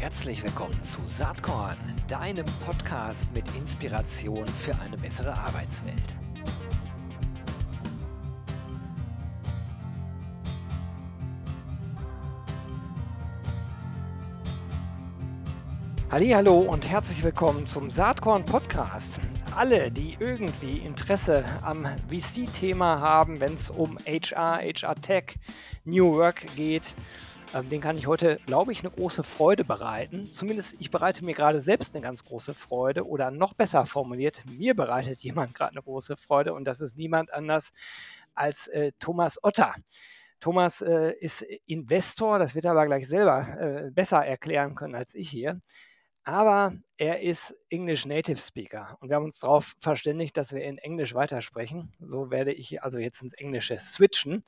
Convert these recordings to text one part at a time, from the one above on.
Herzlich willkommen zu Saatkorn, deinem Podcast mit Inspiration für eine bessere Arbeitswelt. Hallo und herzlich willkommen zum Saatkorn Podcast. Alle, die irgendwie Interesse am VC-Thema haben, wenn es um HR, HR Tech, New Work geht, ähm, den kann ich heute, glaube ich, eine große Freude bereiten. Zumindest ich bereite mir gerade selbst eine ganz große Freude oder noch besser formuliert, mir bereitet jemand gerade eine große Freude und das ist niemand anders als äh, Thomas Otter. Thomas äh, ist Investor, das wird er aber gleich selber äh, besser erklären können als ich hier. Aber er ist English Native Speaker und wir haben uns darauf verständigt, dass wir in Englisch weitersprechen. So werde ich also jetzt ins Englische switchen.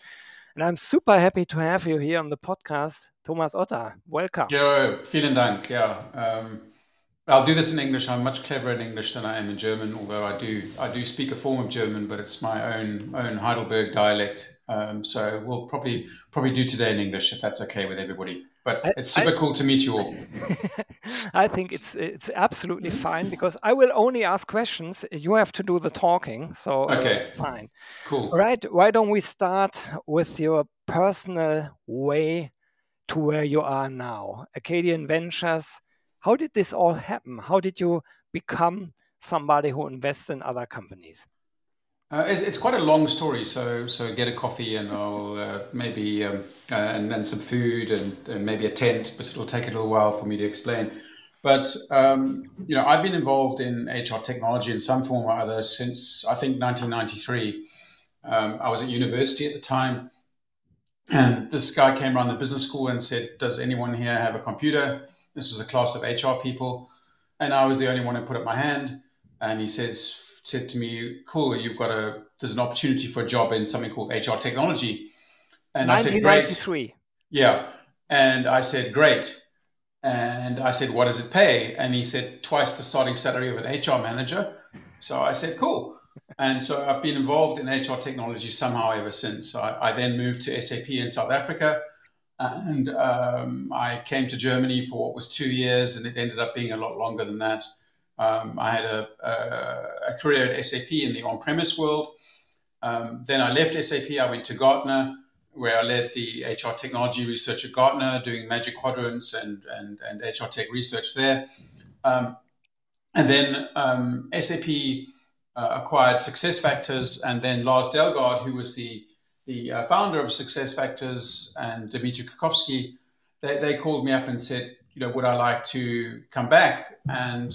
And I'm super happy to have you here on the podcast, Thomas Otter. Welcome. Joe, vielen Dank. Yeah, um, I'll do this in English. I'm much cleverer in English than I am in German, although I do I do speak a form of German, but it's my own own Heidelberg dialect. Um, so we'll probably probably do today in English if that's okay with everybody. But I, it's super I, cool to meet you all. I think it's it's absolutely fine because I will only ask questions. You have to do the talking. So uh, okay, uh, fine, cool. All right. Why don't we start with your personal way to where you are now, Acadian Ventures? How did this all happen? How did you become somebody who invests in other companies? Uh, it, it's quite a long story, so so get a coffee and I'll uh, maybe um, uh, and then some food and, and, maybe a tent, but it'll take a little while for me to explain. But um, you know, I've been involved in HR technology in some form or other since I think 1993. Um, I was at university at the time, and this guy came around the business school and said, "Does anyone here have a computer?" This was a class of HR people, and I was the only one who put up my hand. And he says, said to me, "Cool, you've got a there's an opportunity for a job in something called HR technology." And I said, "Great." Yeah, and I said, "Great." And I said, "What does it pay?" And he said, "Twice the starting salary of an HR manager." So I said, "Cool." And so I've been involved in HR technology somehow ever since. I, I then moved to SAP in South Africa, and um, I came to Germany for what was two years, and it ended up being a lot longer than that. Um, I had a, a, a, career at SAP in the on-premise world. Um, then I left SAP. I went to Gartner, where I led the HR technology research at Gartner, doing Magic Quadrants and and, and HR tech research there. Um, and then um, SAP uh, acquired SuccessFactors, and then Lars Dalgaard, who was the the uh, founder of SuccessFactors, and Dmitry Krakovsky, they, they called me up and said, you know, would I like to come back and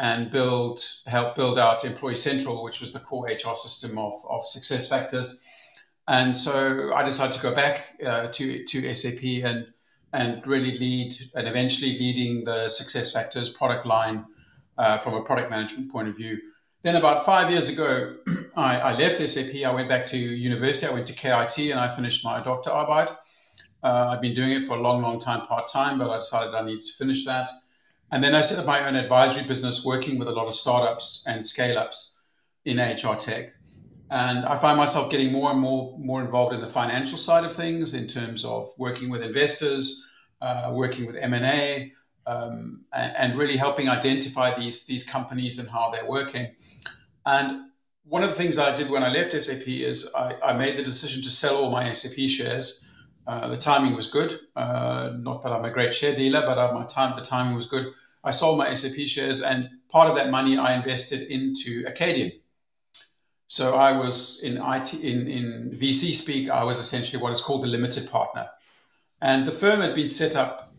and build help build out Employee Central, which was the core HR system of, of SuccessFactors. And so I decided to go back uh, to to SAP and and really lead and eventually leading the SuccessFactors product line uh, from a product management point of view. Then about five years ago, I, I, left SAP. I went back to university. I went to KIT and I finished my Doktorarbeit. Uh, I've been doing it for a long, long time part time, but I decided I needed to finish that. And then I set up my own advisory business working with a lot of startups and scale ups in HR tech. And I find myself getting more and more, more involved in the financial side of things in terms of working with investors, uh, working with M&A, um, and, and, really helping identify these, these companies and how they're working. And one of the things I did when I left SAP is I, I made the decision to sell all my SAP shares. Uh, the timing was good. Uh, not that I'm a great share dealer, but at my time the timing was good. I sold my SAP shares, and part of that money I invested into Acadian. So I was in IT in, in VC speak. I was essentially what is called the limited partner, and the firm had been set up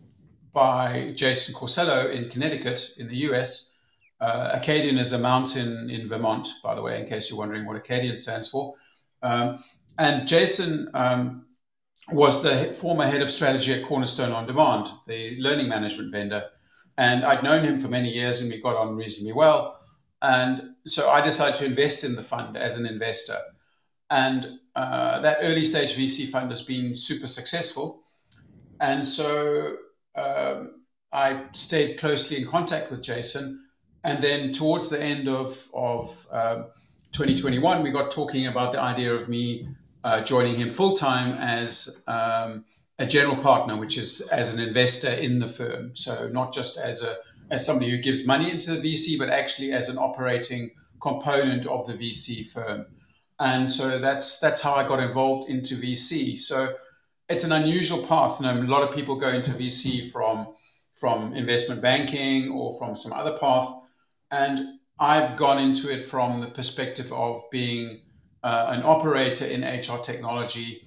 by Jason Corsello in Connecticut in the US. Uh, Acadian is a mountain in Vermont, by the way, in case you're wondering what Acadian stands for. Um, and Jason um, was the former head of strategy at Cornerstone On Demand, the learning management vendor. And I'd known him for many years and we got on reasonably well. And so I decided to invest in the fund as an investor. And uh, that early stage VC fund has been super successful. And so um, I stayed closely in contact with Jason. And then towards the end of, of uh, 2021, we got talking about the idea of me uh, joining him full time as um, a general partner, which is as an investor in the firm. So not just as a as somebody who gives money into the VC, but actually as an operating component of the VC firm. And so that's that's how I got involved into VC. So it's an unusual path. You know, a lot of people go into VC from from investment banking or from some other path, and I've gone into it from the perspective of being uh, an operator in HR technology,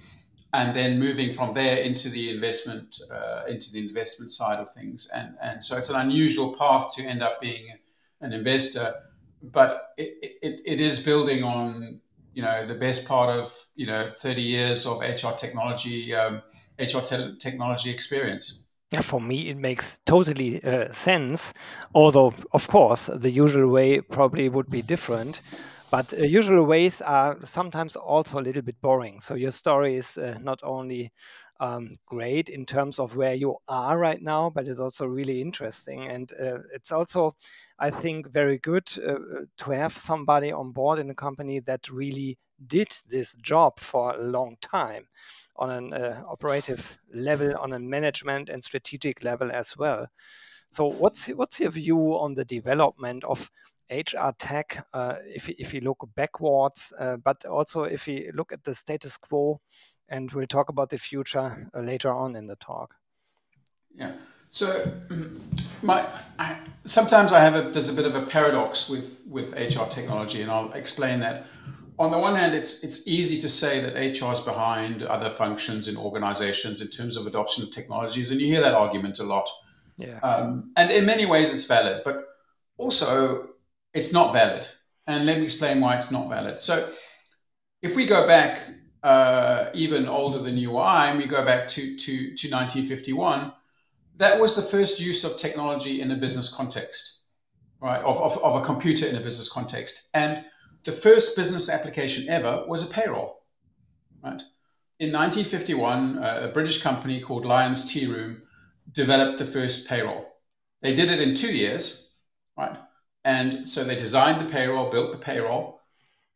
and then moving from there into the investment uh, into the investment side of things. And and so it's an unusual path to end up being an investor, but it, it, it is building on you know the best part of you know 30 years of HR technology um, HR te- technology experience. For me, it makes totally uh, sense. Although, of course, the usual way probably would be different. But uh, usual ways are sometimes also a little bit boring. So your story is uh, not only um, great in terms of where you are right now, but it's also really interesting. And uh, it's also, I think, very good uh, to have somebody on board in a company that really did this job for a long time on an uh, operative level, on a management and strategic level as well. So, what's what's your view on the development of HR tech? Uh, if if you look backwards, uh, but also if you look at the status quo, and we'll talk about the future uh, later on in the talk. Yeah. So, my I, sometimes I have a there's a bit of a paradox with with HR technology, and I'll explain that on the one hand, it's it's easy to say that HR is behind other functions in organizations in terms of adoption of technologies, and you hear that argument a lot. Yeah. Um, and in many ways, it's valid, but also it's not valid. And let me explain why it's not valid. So, if we go back uh, even older than you are, and we go back to, to, to 1951, that was the first use of technology in a business context, right? Of, of, of a computer in a business context. And the first business application ever was a payroll. Right? In 1951, uh, a British company called Lyons Tea Room developed the first payroll. They did it in two years, right? And so they designed the payroll, built the payroll,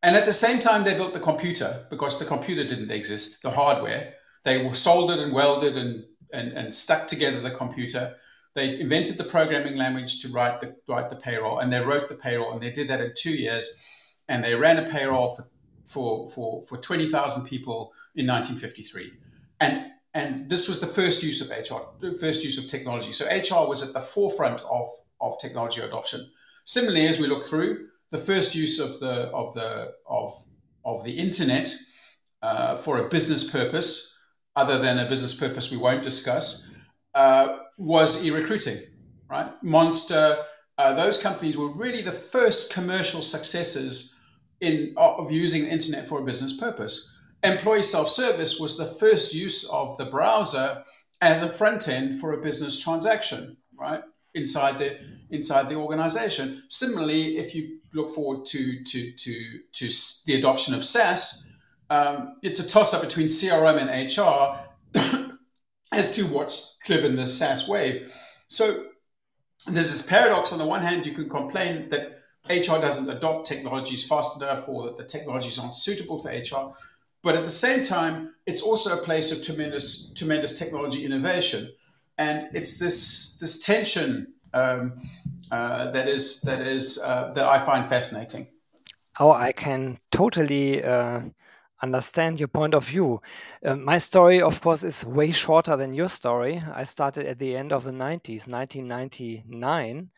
and at the same time they built the computer because the computer didn't exist, the hardware. They were soldered and welded and, and, and stuck together the computer. They invented the programming language to write the write the payroll, and they wrote the payroll, and they did that in two years and they ran a payroll for for for, for 20,000 people in 1953. And and this was the first use of HR, the first use of technology. So HR was at the forefront of, of technology adoption. Similarly, as we look through, the first use of the of the of of the internet uh, for a business purpose, other than a business purpose we won't discuss, uh, was e-recruiting. Right, Monster. Uh, those companies were really the first commercial successes in of using the internet for a business purpose. Employee self-service was the first use of the browser as a front end for a business transaction, right? Inside the inside the organization. Similarly, if you look forward to to to to the adoption of SaaS, um, it's a toss up between CRM and HR as to what's driven the SaaS wave. So there's this paradox. On the one hand, you can complain that HR doesn't adopt technologies fast enough or that the technologies aren't suitable for HR. But at the same time, it's also a place of tremendous, tremendous technology innovation. And it's this, this tension um, uh, that is, that, is uh, that I find fascinating. Oh, I can totally uh, understand your point of view. Uh, my story, of course, is way shorter than your story. I started at the end of the 90s, 1999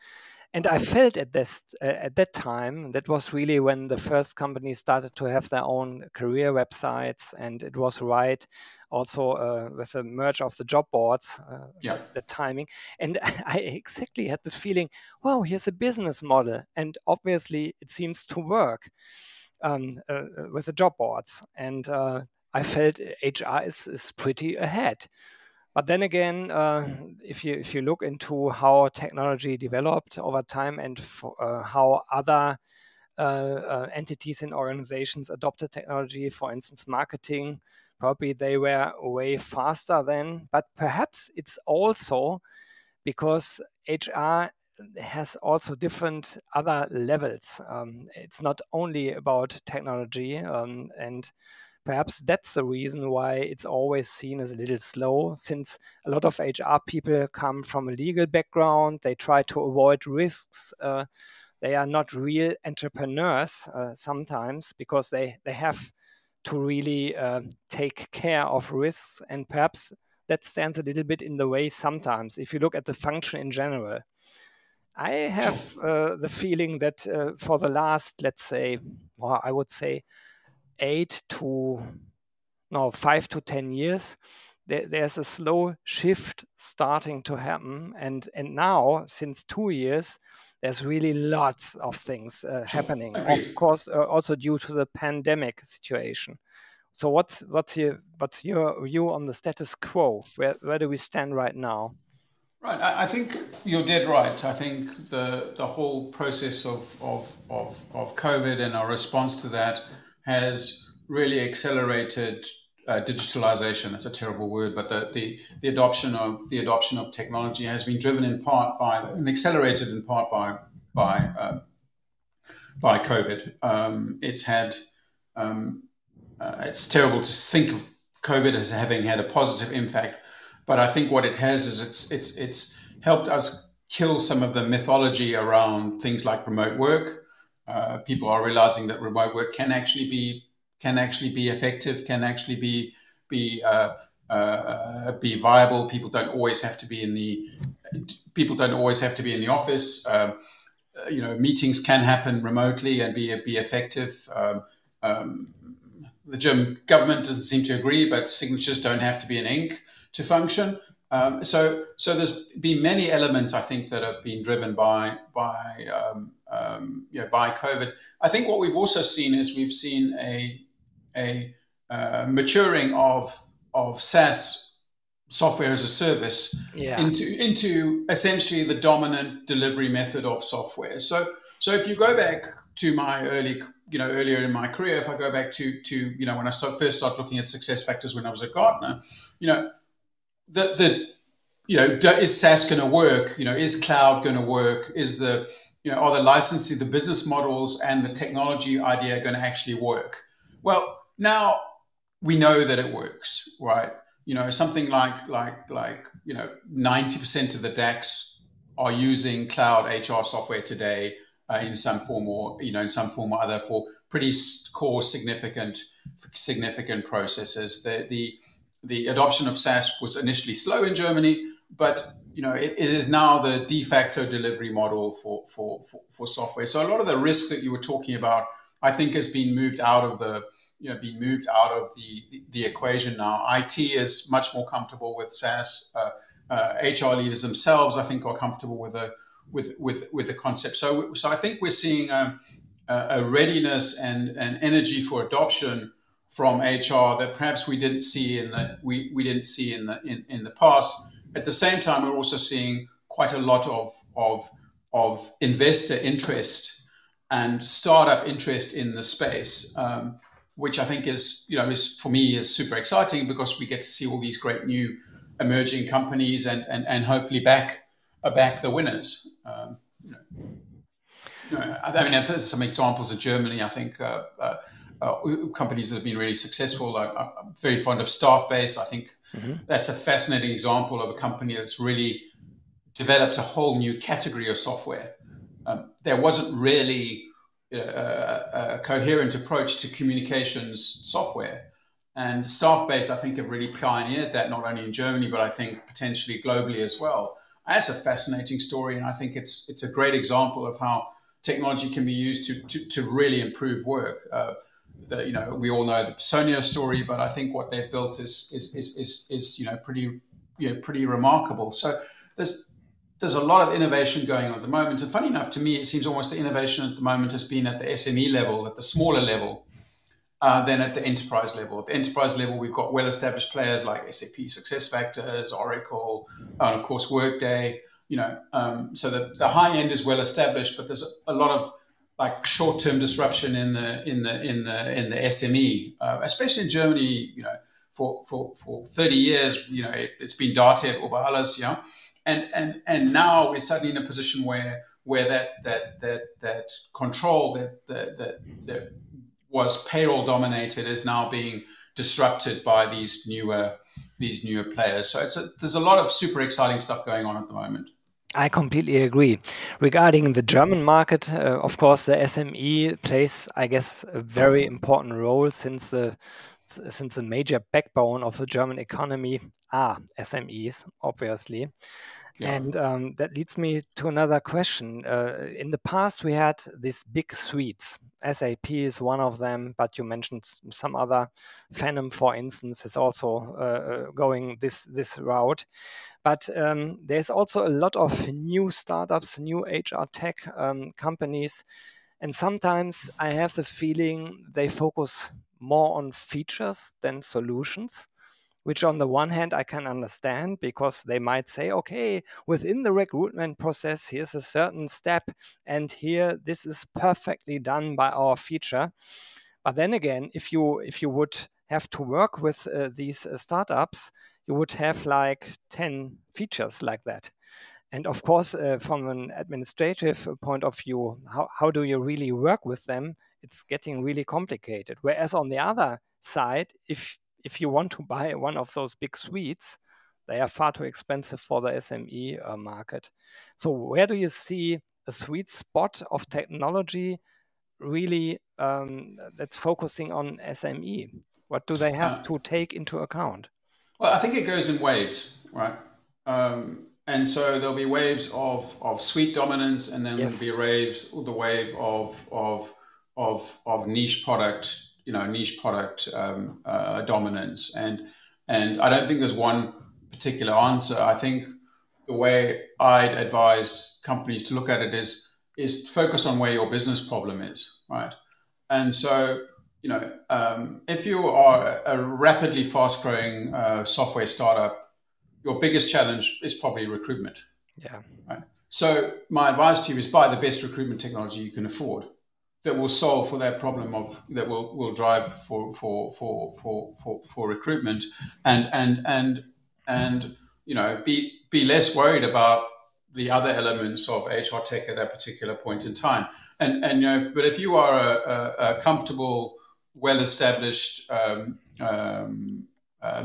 and I felt at this uh, at that time that was really when the first companies started to have their own career websites, and it was right also uh, with the merge of the job boards. Uh, yeah, the timing, and I exactly had the feeling, wow, here's a business model, and obviously it seems to work um, uh, uh, with the job boards, and uh, I felt HR is is pretty ahead. But then again, uh, if you if you look into how technology developed over time and uh, how other uh, uh, entities and organizations adopted technology, for instance, marketing, probably they were way faster then. But perhaps it's also because HR has also different other levels. Um, it's not only about technology um, and perhaps that's the reason why it's always seen as a little slow, since a lot of HR people come from a legal background, they try to avoid risks. Uh, they are not real entrepreneurs uh, sometimes because they, they have to really uh, take care of risks and perhaps that stands a little bit in the way sometimes if you look at the function in general i have uh, the feeling that uh, for the last let's say well, i would say eight to no five to ten years there, there's a slow shift starting to happen and and now since two years there's really lots of things uh, happening. Of course, uh, also due to the pandemic situation. So, what's what's your what's your view on the status quo? Where where do we stand right now? Right, I, I think you're dead right. I think the the whole process of of of of COVID and our response to that has really accelerated uh, digitalization. That's a terrible word, but the, the, the adoption of the adoption of technology has been driven in part by and accelerated in part by by uh, by COVID. Um, it's had um, uh, it's terrible to think of COVID as having had a positive impact, but I think what it has is it's it's it's helped us kill some of the mythology around things like remote work. Uh, people are realizing that remote work can actually be can actually be effective, can actually be be uh, uh, be viable. People don't always have to be in the people don't always have to be in the office. Um, uh, you know, meetings can happen remotely and be be effective. Um, um, the German government doesn't seem to agree, but signatures don't have to be in ink to function. Um, so, so there's been many elements I think that have been driven by by um, you know, by COVID. I think what we've also seen is we've seen a a uh, maturing of of SaaS software as a service yeah. into into essentially the dominant delivery method of software. So so if you go back to my early you know earlier in my career, if I go back to to you know when I start, first started looking at SuccessFactors when I was a Gartner, you know the the you know is SaaS going to work? You know is cloud going to work? Is the you know are the licensing, the business models, and the technology idea going to actually work? Well, now we know that it works, right? You know, something like like like you know, ninety percent of the DAX are using cloud HR software today uh, in some form or you know in some form or other for pretty core significant significant processes. The the the adoption of SaaS was initially slow in Germany, but you know it, it is now the de facto delivery model for, for for for software. So a lot of the risk that you were talking about, I think, has been moved out of the you know being moved out of the, the, the equation now. IT is much more comfortable with SaaS. Uh, uh, HR leaders themselves, I think, are comfortable with a with with with the concept. So so I think we're seeing a, a readiness and an energy for adoption from HR that perhaps we didn't see in the we, we didn't see in the in, in the past. At the same time, we're also seeing quite a lot of of of investor interest and startup interest in the space. Um, which I think is, you know, is for me is super exciting because we get to see all these great new emerging companies and and, and hopefully back uh, back the winners. Um, you know, I mean, there's some examples of Germany. I think uh, uh, uh, companies that have been really successful. I, am very fond of Staffbase. I think mm-hmm. that's a fascinating example of a company that's really developed a whole new category of software. Um, there wasn't really a, a coherent approach to communications software. And Staffbase, I think, have really pioneered that not only in Germany, but I think potentially globally as well. That's a fascinating story, and I think it's it's a great example of how technology can be used to to, to really improve work. Uh, the, you know, we all know the Personio story, but I think what they've built is is is is, is you know pretty you know pretty remarkable. So there's there's a lot of innovation going on at the moment. And funny enough, to me, it seems almost the innovation at the moment has been at the SME level, at the smaller level, uh, than at the enterprise level. At the enterprise level, we've got well-established players like SAP SuccessFactors, Oracle, and of course Workday. You know, um, so the, the high end is well established, but there's a lot of like short-term disruption in the in the in the in the SME, uh, especially in Germany. You know, for for for 30 years, you know, it, has been Datev over alles, you know and and and now we're suddenly in a position where where that that that that control that that that, that was payroll dominated is now being disrupted by these newer these newer players. So it's a, there's a lot of super exciting stuff going on at the moment. I completely agree. Regarding the German market, uh, of course, the SME plays, I guess, a very important role since the since the major backbone of the German economy are SMEs, obviously. Yeah. And um, that leads me to another question. Uh, in the past, we had these big suites. SAP is one of them, but you mentioned some other. Phenom, for instance, is also uh, uh, going this this route. But um, there's also a lot of new startups, new HR tech um, companies, and sometimes I have the feeling they focus more on features than solutions which on the one hand I can understand because they might say, okay, within the recruitment process, here's a certain step, and here this is perfectly done by our feature. But then again, if you if you would have to work with uh, these uh, startups, you would have like 10 features like that. And of course, uh, from an administrative point of view, how, how do you really work with them? It's getting really complicated. Whereas on the other side, if if you want to buy one of those big suites, they are far too expensive for the SME uh, market. So, where do you see a sweet spot of technology really um, that's focusing on SME? What do they have uh, to take into account? Well, I think it goes in waves, right? Um, and so there'll be waves of, of suite dominance, and then yes. there'll be waves, the wave of of of of niche product you know niche product um, uh, dominance and and I don't think there's one particular answer. I think the way I'd advise companies to look at it is is focus on where your business problem is, right? And so you know um, if you are a rapidly fast growing uh, software startup, your biggest challenge is probably recruitment. Yeah. Right. So my advice to you is buy the best recruitment technology you can afford that will solve for that problem of that will will drive for for for for for, for recruitment and and and and you know be be less worried about the other elements of HR tech at that particular point in time. And and you know, but if you are a, a, a comfortable, well-established um, um, uh,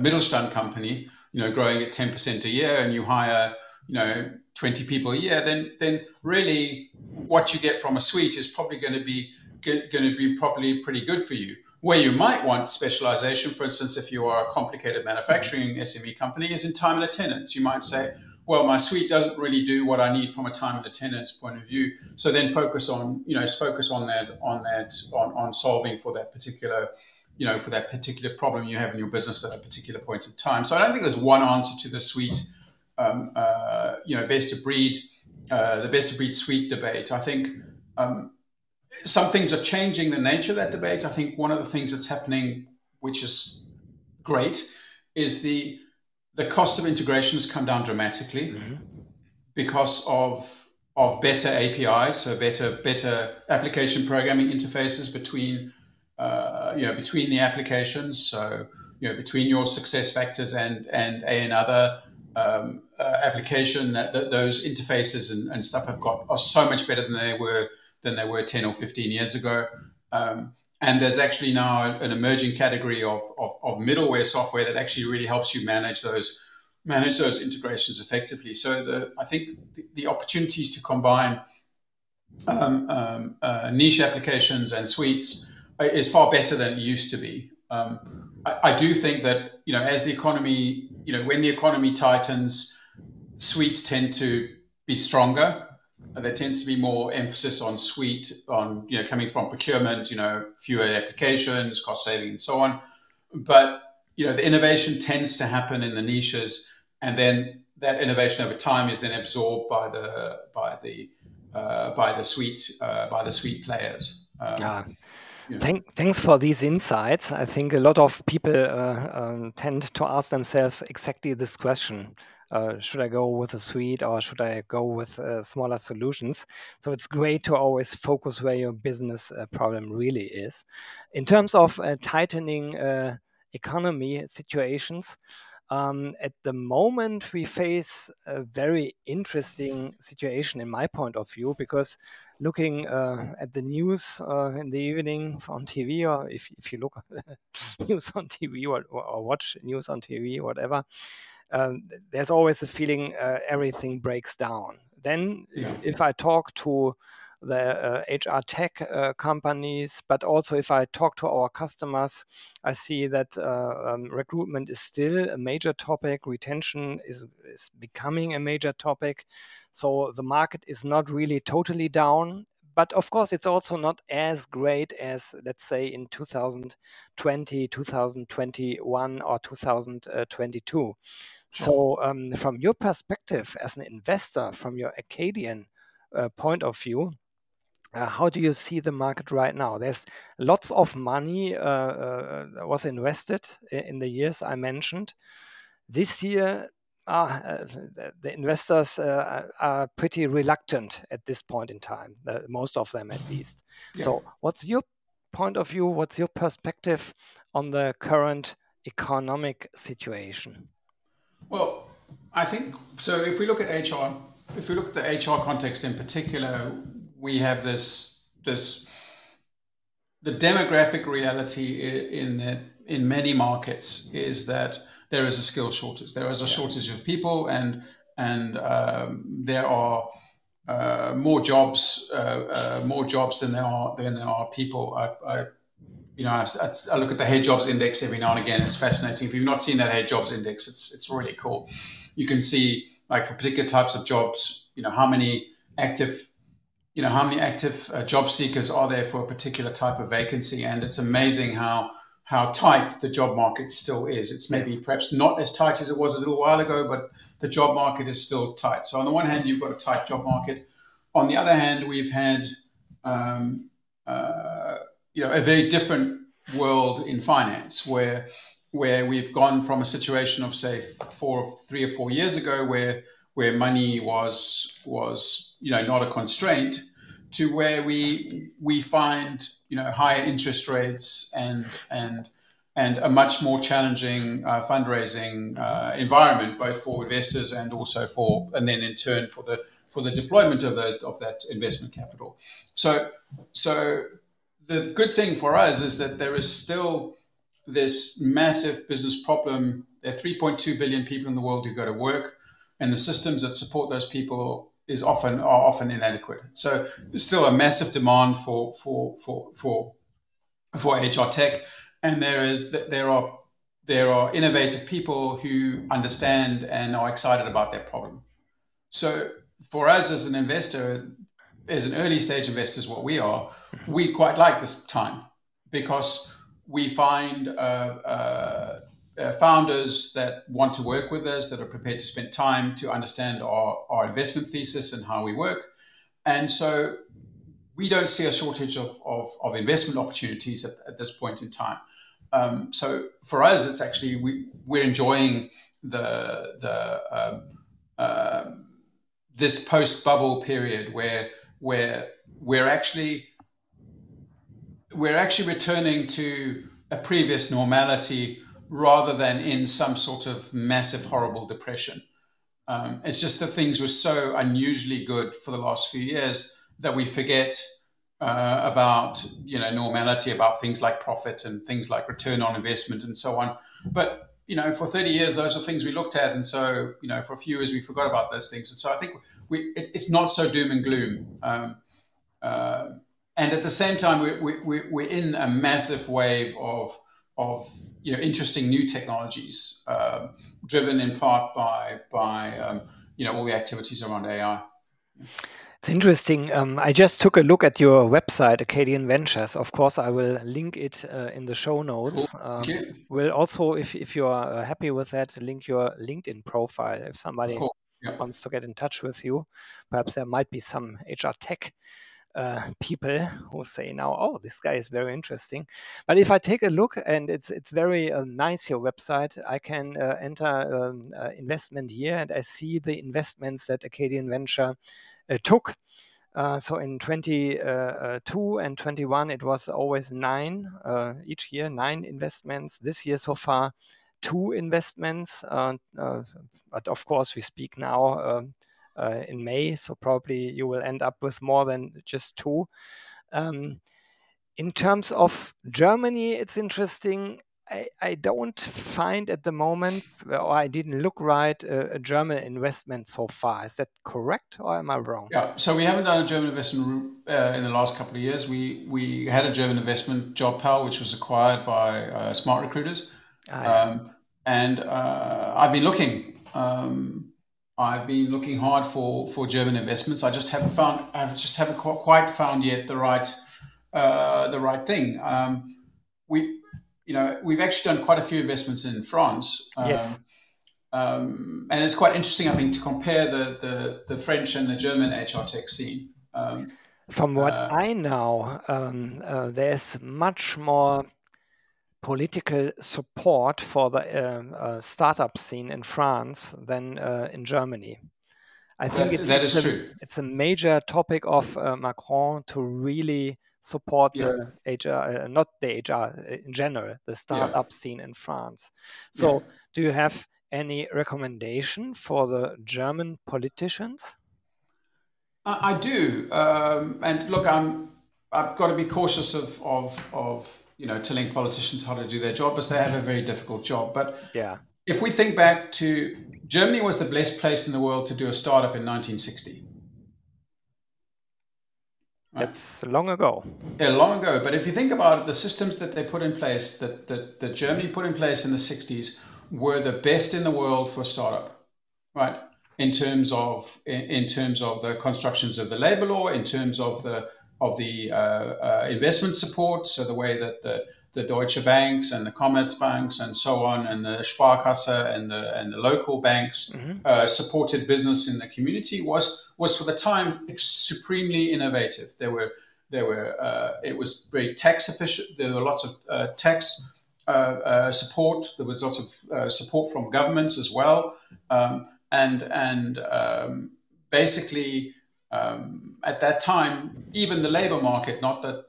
company, you know, growing at ten percent a year, and you hire, you know, twenty people a year, then then really what you get from a suite is probably going to be going to be probably pretty good for you. Where you might want specialization, for instance, if you are a complicated manufacturing SME company, is in time and attendance. You might say, well, my suite doesn't really do what I need from a time and attendance point of view. So then focus on, you know, focus on that, on that, on, on solving for that particular, you know, for that particular problem you have in your business at a particular point in time. So I don't think there's one answer to the suite, um, uh, you know, best of breed uh, the best of breed suite debate. I think um, some things are changing the nature of that debate. I think one of the things that's happening, which is great, is the the cost of integration has come down dramatically mm-hmm. because of of better APIs, so better better application programming interfaces between uh, you know between the applications. So you know between your SuccessFactors and and a another um, uh, application that, that, those interfaces and, and, stuff have got are so much better than they were than they were 10 or 15 years ago. Um, and there's actually now an emerging category of, of, of, middleware software that actually really helps you manage those manage those integrations effectively. So the, i think the, the opportunities to combine um, um uh, niche applications and suites is far better than it used to be. Um, I, I do think that you know as the economy you know, when the economy tightens, suites tend to be stronger. There tends to be more emphasis on suite, on you know, coming from procurement, you know, fewer applications, cost saving, and so on. But you know, the innovation tends to happen in the niches, and then that innovation over time is then absorbed by the by the uh, by the suite uh, by the suite players. Um, yeah. Thank, thanks for these insights. I think a lot of people uh, um, tend to ask themselves exactly this question. Uh, should I go with a suite or should I go with uh, smaller solutions? So it's great to always focus where your business uh, problem really is. In terms of uh, tightening uh, economy situations, Um, at the moment, we face a very interesting situation, in my point of view, because looking uh, at the news uh, in the evening on TV, or if, if you look news on TV or, or, watch news on TV, whatever, um, there's always a feeling uh, everything breaks down. Then, yeah. if I talk to the uh, HR tech uh, companies, but also if I talk to our customers, I see that uh, um, recruitment is still a major topic. Retention is, is becoming a major topic. So the market is not really totally down. But of course, it's also not as great as, let's say, in 2020, 2021, or 2022. So, um, from your perspective as an investor, from your Acadian uh, point of view, uh, how do you see the market right now? There's lots of money uh, uh, was invested in the years I mentioned. This year, uh, the investors uh, are pretty reluctant at this point in time, most of them at least. Yeah. So, what's your point of view? What's your perspective on the current economic situation? Well, I think so. If we look at HR, if we look at the HR context in particular, we have this this the demographic reality in that in many markets is that there is a skill shortage. There is a shortage of people, and and um, there are uh, more jobs, uh, uh, more jobs than there are than there are people. I, I you know, I, I, look at the Head Jobs Index every now and again. It's fascinating. If you've not seen that Head Jobs Index, it's it's really cool. You can see like for particular types of jobs, you know, how many active you know, how many active uh, job seekers are there for a particular type of vacancy? And it's amazing how how tight the job market still is. It's maybe perhaps not as tight as it was a little while ago, but the job market is still tight. So on the one hand, you've got a tight job market. On the other hand, we've had um, uh, you know a very different world in finance where where we've gone from a situation of say four, three or four years ago where where money was was you know not a constraint to where we we find you know higher interest rates and and and a much more challenging uh, fundraising uh, environment both for investors and also for and then in turn for the for the deployment of the of that investment capital. So so the good thing for us is that there is still this massive business problem there are 3.2 billion people in the world who go to work and the systems that support those people is often are often inadequate. So there's still a massive demand for for for for for HR tech, and there is there are there are innovative people who understand and are excited about their problem. So for us as an investor, as an early stage investor, is what we are, we quite like this time because we find uh, uh, uh, founders that want to work with us, that are prepared to spend time to understand our, our investment thesis and how we work. And so we don't see a shortage of, of, of investment opportunities at, at, this point in time. Um, so for us, it's actually we, we're enjoying the the um, uh, this post bubble period where where we're actually we're actually returning to a previous normality rather than in some sort of massive, horrible depression. Um, it's just that things were so unusually good for the last few years that we forget uh, about you know normality, about things like profit and things like return on investment and so on. But you know, for 30 years, those are things we looked at, and so you know, for a few years, we forgot about those things. And so I think we, it, it's not so doom and gloom. Um, uh, and at the same time, we, we, we're in a massive wave of of you know interesting new technologies, uh, driven in part by by um, you know all the activities around AI. It's interesting. Um, I just took a look at your website, Acadian Ventures. Of course, I will link it uh, in the show notes. Um, will also, if, if you are uh, happy with that, link your LinkedIn profile if somebody yeah. wants to get in touch with you. Perhaps there might be some HR tech uh, people who say now, "Oh, this guy is very interesting." But if I take a look, and it's it's very uh, nice your website, I can uh, enter um, uh, investment year, and I see the investments that Acadian Venture took. so in 22 and 21, it was always nine each year, nine investments. This year so far, two investments. Uh, uh, but of course, we speak now uh, in May, so probably you will end up with more than just two. Um, in terms of Germany, it's interesting. I, I, don't find at the moment, or I didn't look right, uh, a German investment so far. Is that correct, or am I wrong? Yeah, so we haven't done a German investment uh, in the last couple of years. We we had a German investment, JobPal, which was acquired by uh, Smart Recruiters, ah, yeah. um, and uh, I've been looking. Um, I've been looking hard for for German investments. I just haven't found. I just haven't quite found yet the right uh, the right thing. Um, we you know, we've actually done quite a few investments in France. Um, yes. Um, and it's quite interesting, I think, to compare the, the, the French and the German HR tech scene. Um, From what uh, I know, um, uh, there's much more political support for the uh, uh startup scene in France than uh, in Germany. I think it's, that is a, true. It's a major topic of uh, Macron to really support yeah. the HR, uh, not the HR uh, in general, the startup yeah. scene in France. So, yeah. do you have any recommendation for the German politicians? I, I do, um, and look, I'm I've got to be cautious of of of you know telling politicians how to do their job, because they have a very difficult job. But yeah, if we think back to Germany was the best place in the world to do a startup in 1960. That's long ago. Yeah, long ago. But if you think about it, the systems that they put in place, that, that, that Germany put in place in the 60s, were the best in the world for startup, right? In terms of in, in terms of the constructions of the labor law, in terms of the of the uh, uh, investment support, so the way that the the Deutsche Banks and the Commerzbanks and so on, and the Sparkasse and the and the local banks mm-hmm. uh, supported business in the community was was for the time supremely innovative. There were there were uh, it was very tax efficient. There were lots of uh, tax uh, uh, support. There was lots of uh, support from governments as well, um, and and um, basically. Um, at that time, even the labor market, not that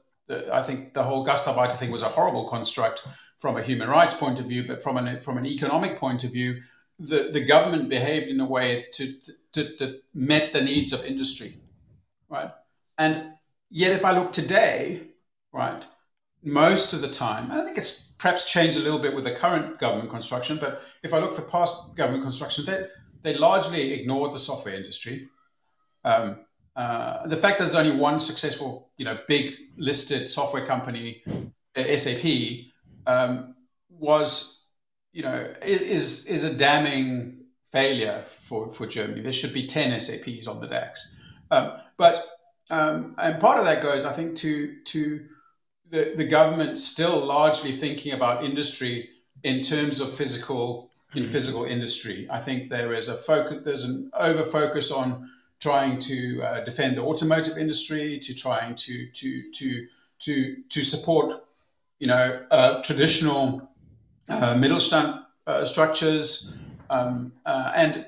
I think the whole Gastarbeiter thing was a horrible construct from a human rights point of view, but from an from an economic point of view, the, the government behaved in a way to, to, that met the needs of industry, right? And yet, if I look today, right, most of the time, I think it's perhaps changed a little bit with the current government construction, but if I look for past government construction, they, they largely ignored the software industry. Um, uh, the fact that there's only one successful, you know, big listed software company, uh, SAP, um, was, you know, is is a damning failure for for Germany. There should be ten SAPs on the DAX, um, but um, and part of that goes, I think, to to the the government still largely thinking about industry in terms of physical in physical industry. I think there is a focus. There's an over focus on trying to uh, defend the automotive industry, to trying to to to to to support, you know, uh, traditional uh, Mittelstand uh, structures, um, uh, and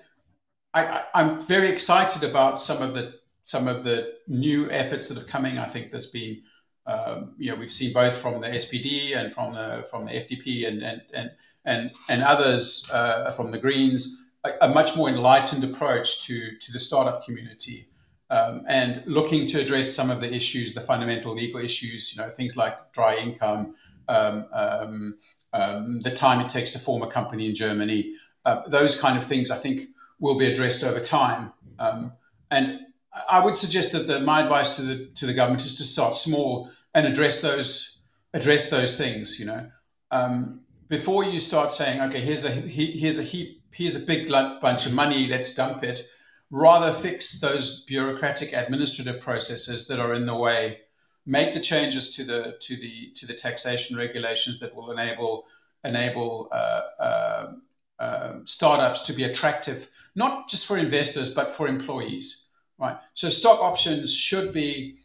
I, am very excited about some of the some of the new efforts that are coming. I think there's been, um, you know, we've seen both from the SPD and from the from the FDP and and and and, and others uh, from the Greens a, a, much more enlightened approach to, to the startup community um, and looking to address some of the issues, the fundamental legal issues, you know, things like dry income, um, um, um the time it takes to form a company in Germany, uh, those kind of things I think will be addressed over time. Um, and I would suggest that the, my advice to the to the government is to start small and address those address those things. You know, um, before you start saying, okay, here's a here's a heap here's a big bunch of money, let's dump it. Rather fix those bureaucratic administrative processes that are in the way. Make the changes to the to the to the taxation regulations that will enable enable uh, uh, uh, startups to be attractive, not just for investors but for employees. Right. So stock options should be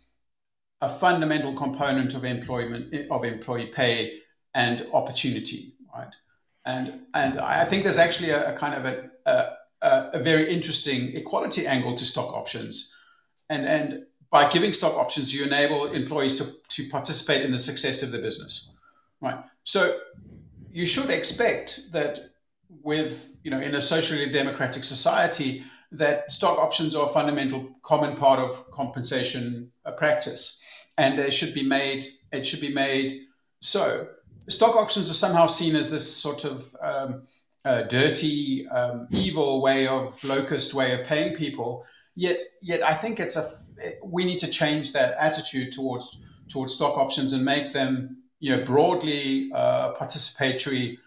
a fundamental component of employment of employee pay and opportunity. Right and and I think there's actually a, a kind of a, a, a very interesting equality angle to stock options, and and by giving stock options, you enable employees to to participate in the success of the business, right? So you should expect that with you know in a socially democratic society that stock options are a fundamental common part of compensation uh, practice and they should be made it should be made so. Stock options are somehow seen as this sort of um, uh, dirty um, evil way of locust way of paying people. Yet yet i think it's a we need to change that attitude towards towards stock options and make them you know broadly uh, participatory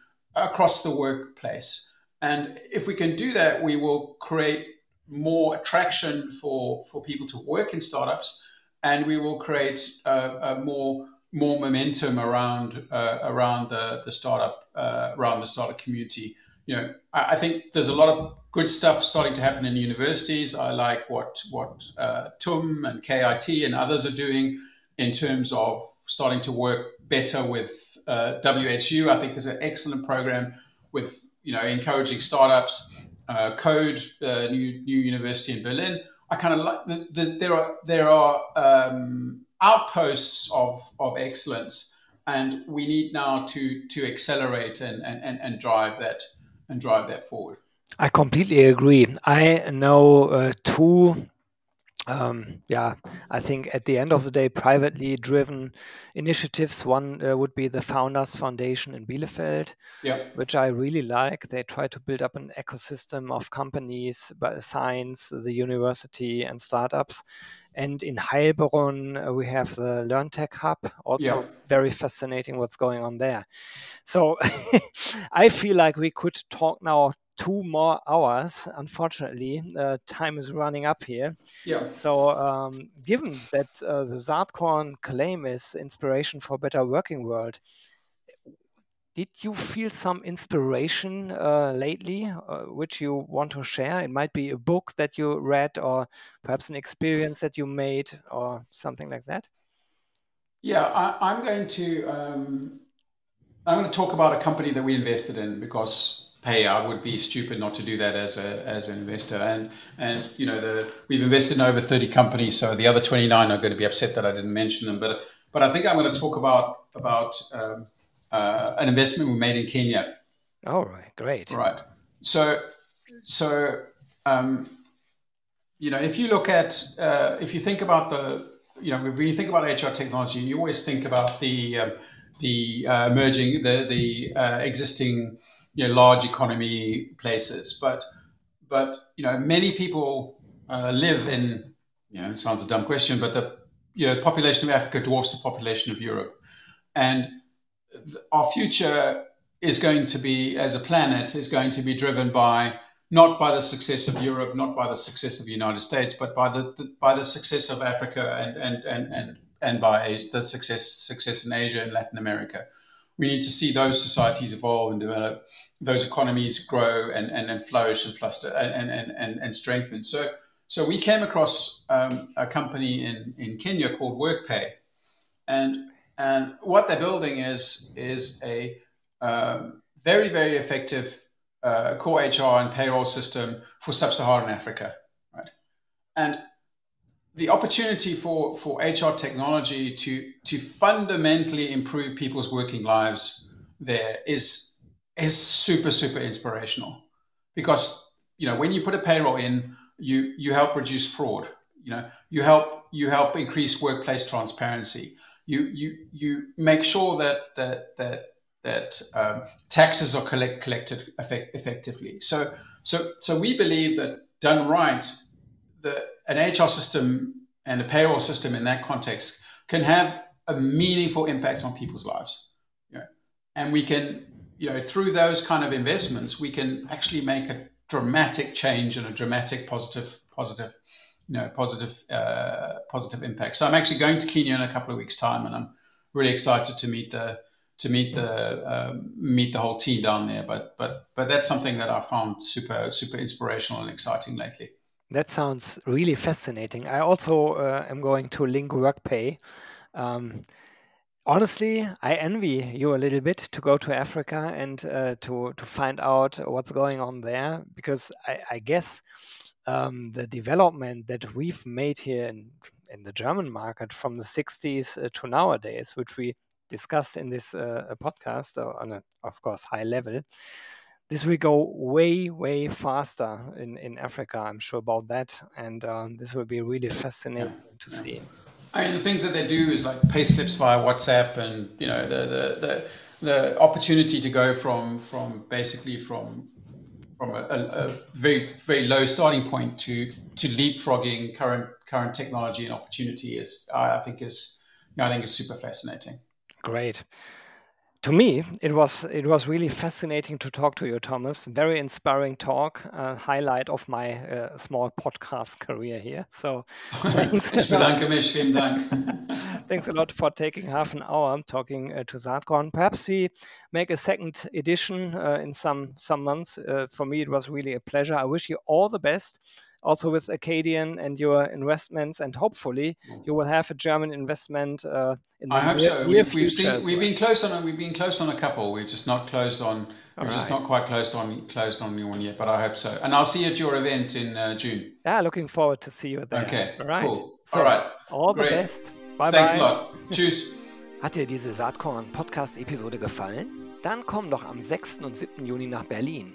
across the workplace. And if we can do that, we will create more attraction for, for people to work in startups, and we will create uh, more more momentum around uh, around the, the startup uh, around the startup community. You know, I, I, think there's a lot of good stuff starting to happen in universities. I like what what uh, TUM and KIT and others are doing in terms of starting to work better with uh, WHU, I think, is an excellent program with you know encouraging startups. Uh, Code, uh, new new university in Berlin. I kind of like the, the, there are there are um, outposts of of excellence, and we need now to to accelerate and and, and drive that and drive that forward. I completely agree. I know uh, two um, yeah, I think at the end of the day, privately driven initiatives. One uh, would be the Founders Foundation in Bielefeld, yeah. which I really like. They try to build up an ecosystem of companies, science, the university, and startups. And in Heilbronn, uh, we have the LearnTech Hub. Also, yeah. very fascinating what's going on there. So, I feel like we could talk now two more hours. Unfortunately, uh, time is running up here. Yeah. So, um, given that uh, the Saatkorn claim is inspiration for a better working world, did you feel some inspiration uh, lately, uh, which you want to share? It might be a book that you read, or perhaps an experience that you made, or something like that. Yeah, I, am going to. Um, I'm going to talk about a company that we invested in because hey, I would be stupid not to do that as a as an investor. And and you know, the we've invested in over thirty companies, so the other twenty nine are going to be upset that I didn't mention them. But but I think I'm going to talk about about um, uh, an investment we made in Kenya. All right, great. Right. So so um, you know, if you look at uh, if you think about the you know when you think about HR technology, you always think about the um, the uh, emerging the the uh, existing you know, large economy places. But but you know, many people uh, live in you know, it sounds a dumb question, but the you know, population of Africa dwarfs the population of Europe, and our future is going to be, as a planet, is going to be driven by not by the success of Europe, not by the success of the United States, but by the, the by the success of Africa and and and and and by the success success in Asia and Latin America we need to see those societies evolve and develop, those economies grow and, and, and flourish and fluster and, and, and, and strengthen. So, so we came across um, a company in, in Kenya called WorkPay. And, and what they're building is, is a um, very, very effective uh, core HR and payroll system for sub-Saharan Africa. Right? And the opportunity for, for HR technology to, to fundamentally improve people's working lives there is, is super, super inspirational because, you know, when you put a payroll in, you, you help reduce fraud, you know, you help, you help increase workplace transparency. You, you, you make sure that, that, that, that um, taxes are collect, collected effect, effectively. So, so, so we believe that done right, the, an HR system and a payroll system in that context can have a meaningful impact on people's lives. You know? And we can, you know, through those kind of investments, we can actually make a dramatic change and a dramatic positive, positive, you know, positive, uh, positive impact. So I'm actually going to Kenya in a couple of weeks' time, and I'm really excited to meet the to meet the um, meet the whole team down there. But but but that's something that I found super super inspirational and exciting lately. That sounds really fascinating. I also uh, am going to link WorkPay. Um, honestly, I envy you a little bit to go to Africa and uh, to to find out what's going on there because I, I guess um, the development that we've made here in in the German market from the 60s uh, to nowadays, which we discussed in this uh, podcast uh, on a, of course, high level. This will go way, way faster in, in Africa. I'm sure about that, and um, this will be really fascinating yeah. to yeah. see. I mean, the things that they do is like pay slips via WhatsApp, and you know the the the, the opportunity to go from from basically from from a, a, a, very very low starting point to to leapfrogging current current technology and opportunity is I think is you know, I think is super fascinating. Great to me, it was it was really fascinating to talk to you, Thomas. Very inspiring talk, uh, highlight of my uh, small podcast career here. So, thanks, bedanke mich, vielen Dank. thanks a lot for taking half an hour talking uh, to Saatkorn. Perhaps we make a second edition uh, in some some months. Uh, for me, it was really a pleasure. I wish you all the best also with Acadian and your investments, and hopefully you will have a German investment uh, in the I hope near, so. Near we've, we've seen we've been close on we've been close on a couple. We've just not closed on. All we've right. just not quite closed on closed on one yet, but I hope so. And I'll see you at your event in uh, June. Yeah, looking forward to see you there. Okay, all right. cool. So, all right, all Great. the best. Bye bye. Thanks bye. a lot. Tschüss. Hat dir diese Saatkorn-Podcast-Episode gefallen? Dann komm doch am 6. und 7. Juni nach Berlin.